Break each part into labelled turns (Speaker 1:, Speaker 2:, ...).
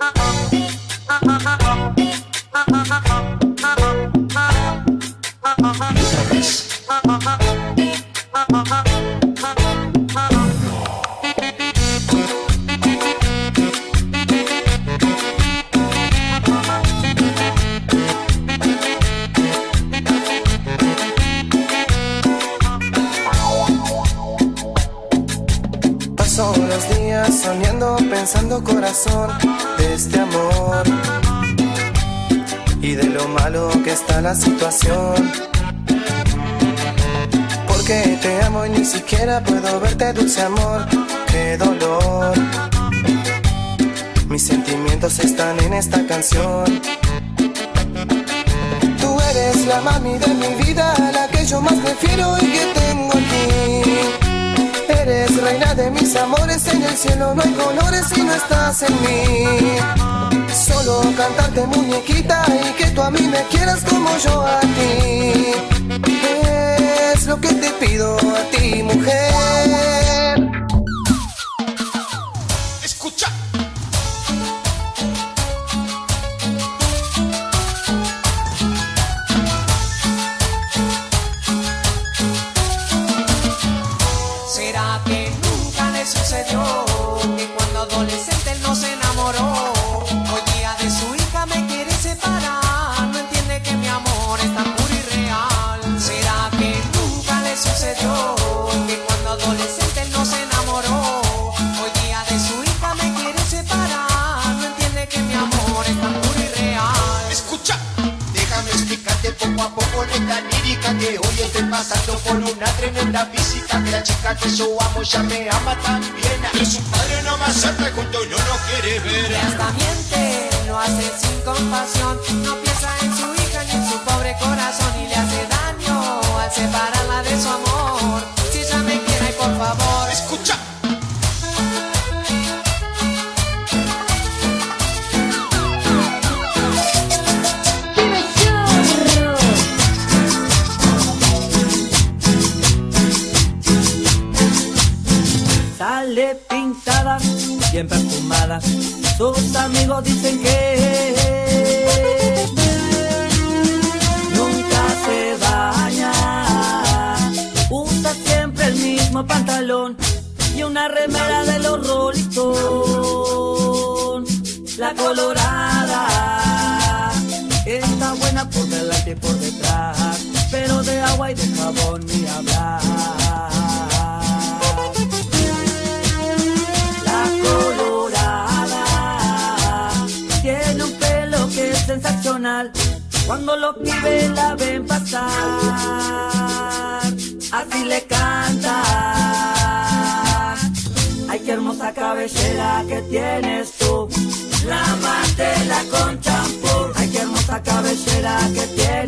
Speaker 1: Ha ha ha ha! Pensando corazón de este amor y de lo malo que está la situación. Porque te amo y ni siquiera puedo verte, dulce amor, qué dolor. Mis sentimientos están en esta canción. Tú eres la mami de mi vida, la que yo más prefiero y que tengo aquí Eres reina de mis amores, en el cielo no hay colores si no estás en mí. Solo cantarte muñequita y que tú a mí me quieras como yo a ti. Es lo que te pido a ti, mujer.
Speaker 2: Tremenda física Que la chica que yo amo ya me ama también Pero su padre no me acepta junto y no nos quiere ver.
Speaker 3: Y hasta miente, lo hace sin compasión. No
Speaker 4: bien perfumada. Sus amigos dicen que nunca se baña. Usa siempre el mismo pantalón y una remera de los Rolling La colorada está buena por delante y por detrás, pero de agua y de jabón ni hablar. Cuando los pibes la ven pasar, así le canta. Ay, qué hermosa cabellera que tienes tú. Lávate con champú. Ay, qué hermosa cabellera que tienes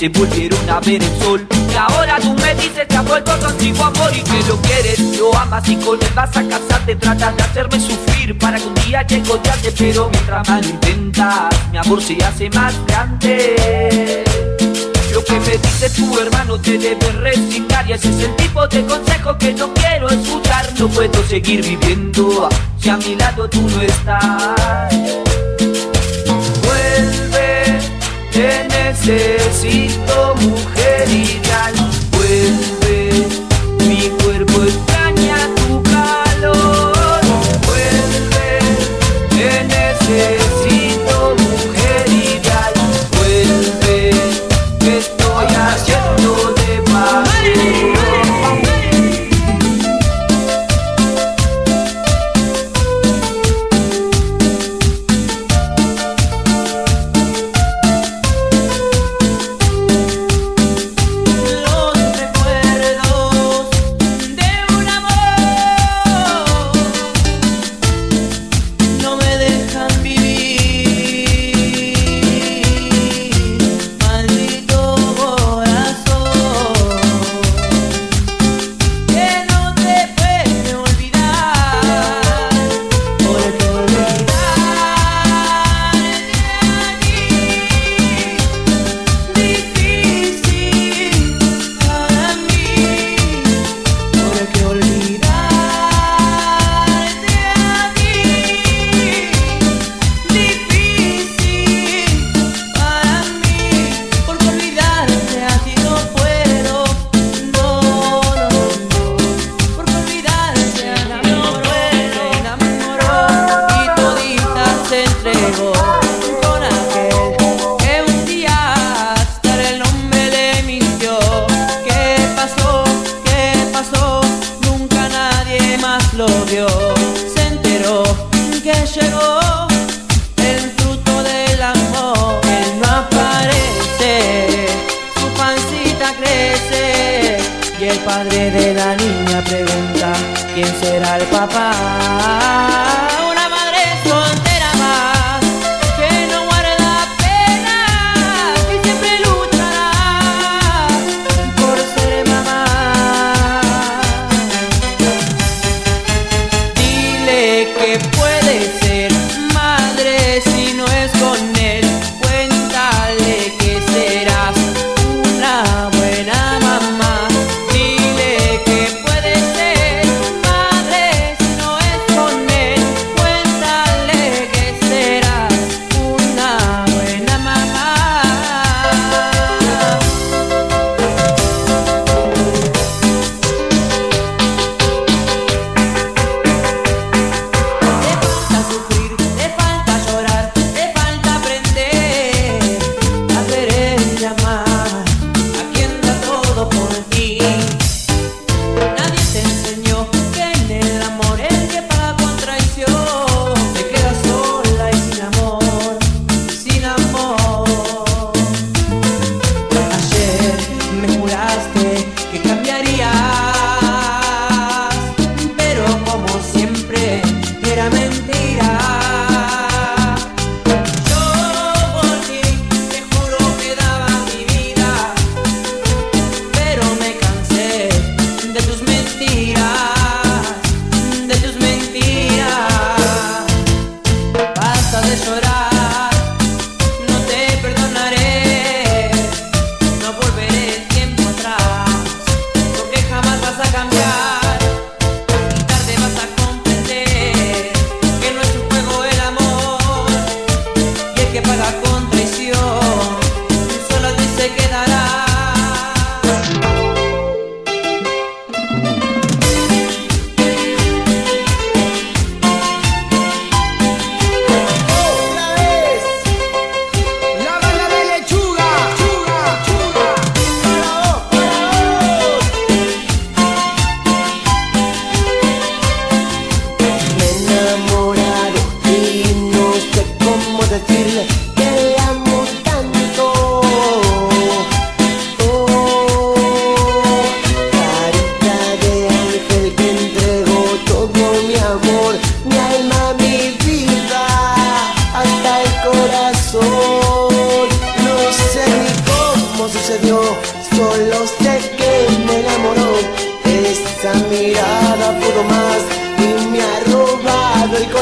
Speaker 5: noche volvieron a ver el sol. Y ahora tú me dices que has vuelto contigo amor y que lo quieres, lo amas y con él vas a casarte. Tratas de hacerme sufrir para que un día llegue odiarte, pero mientras más intentas, mi amor se hace más grande. Lo que me dice tu hermano te debe resignar Y ese es el tipo de consejo que no quiero escuchar No puedo seguir viviendo si a mi lado tú no estás te necesito, mujer ideal. Vuelve, mi cuerpo
Speaker 6: es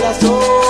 Speaker 6: corazón.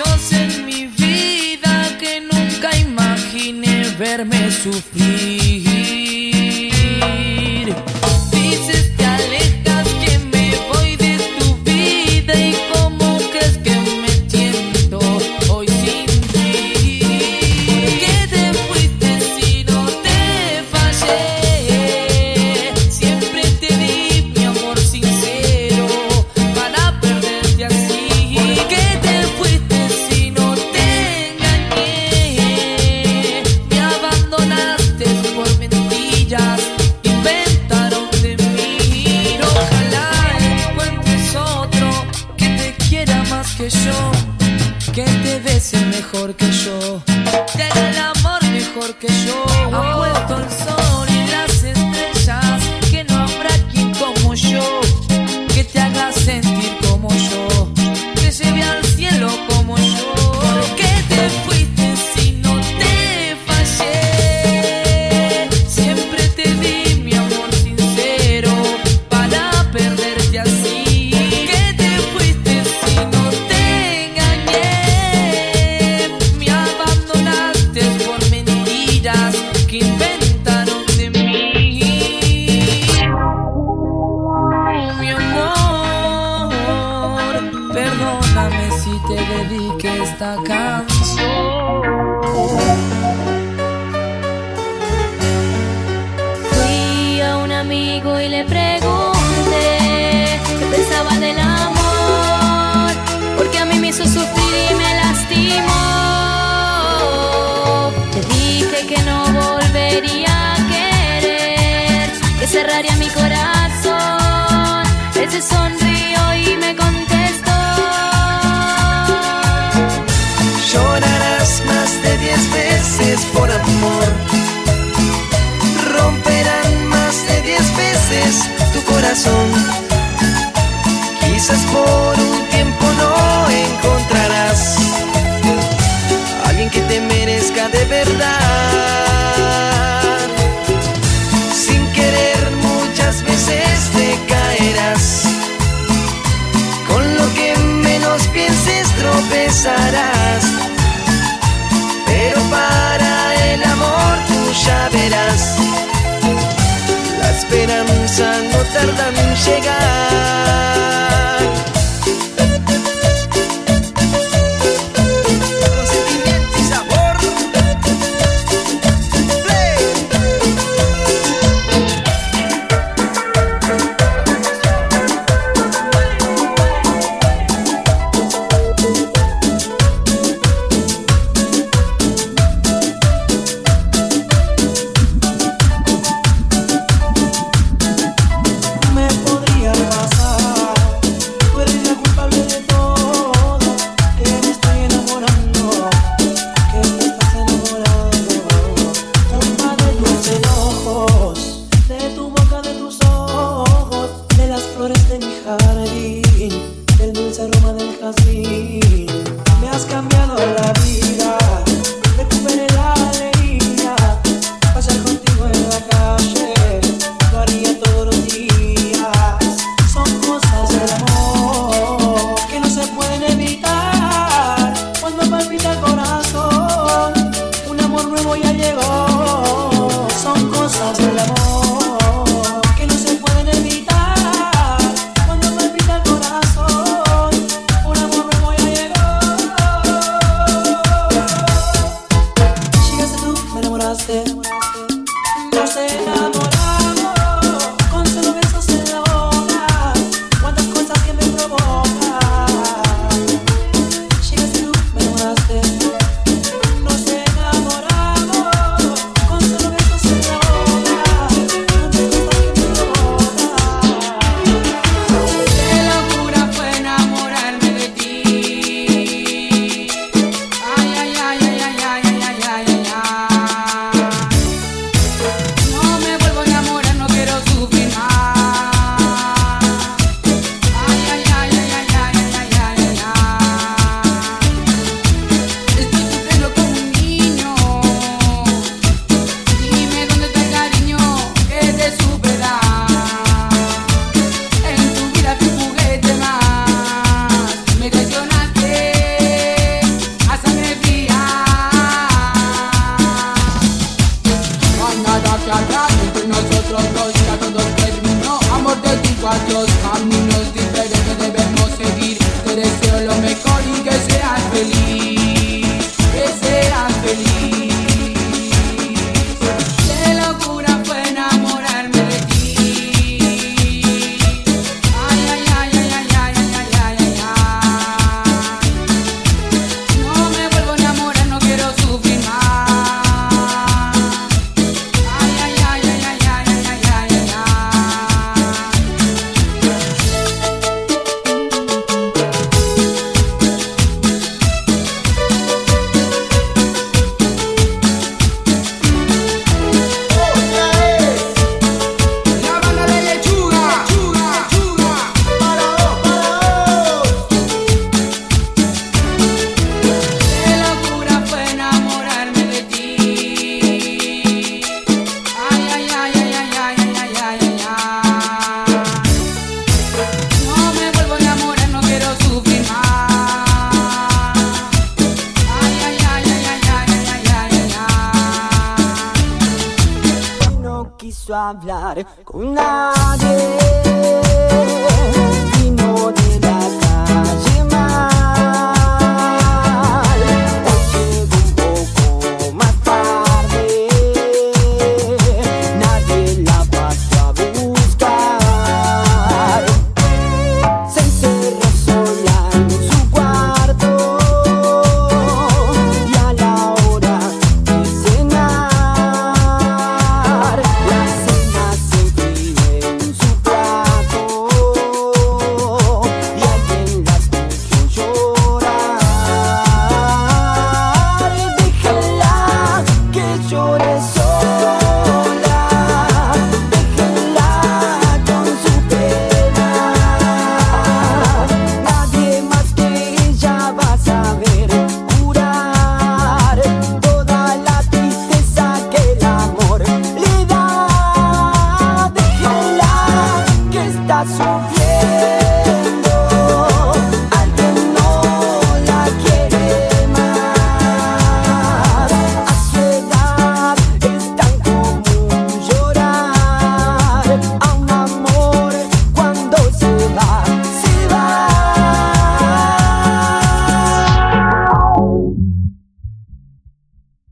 Speaker 6: hechos en mi vida que nunca imaginé verme sufrir. que yo, que te besen mejor que yo, te haga el amor mejor que yo, ha.
Speaker 7: Fui a un amigo y le pregunté qué pensaba del amor, porque a mí me hizo sufrir y me lastimó. Te dije que no volvería a querer, que cerraría mi corazón.
Speaker 8: Ese son romperán más de diez veces tu corazón. apesar de
Speaker 9: mim chegar. Hablar con nadie.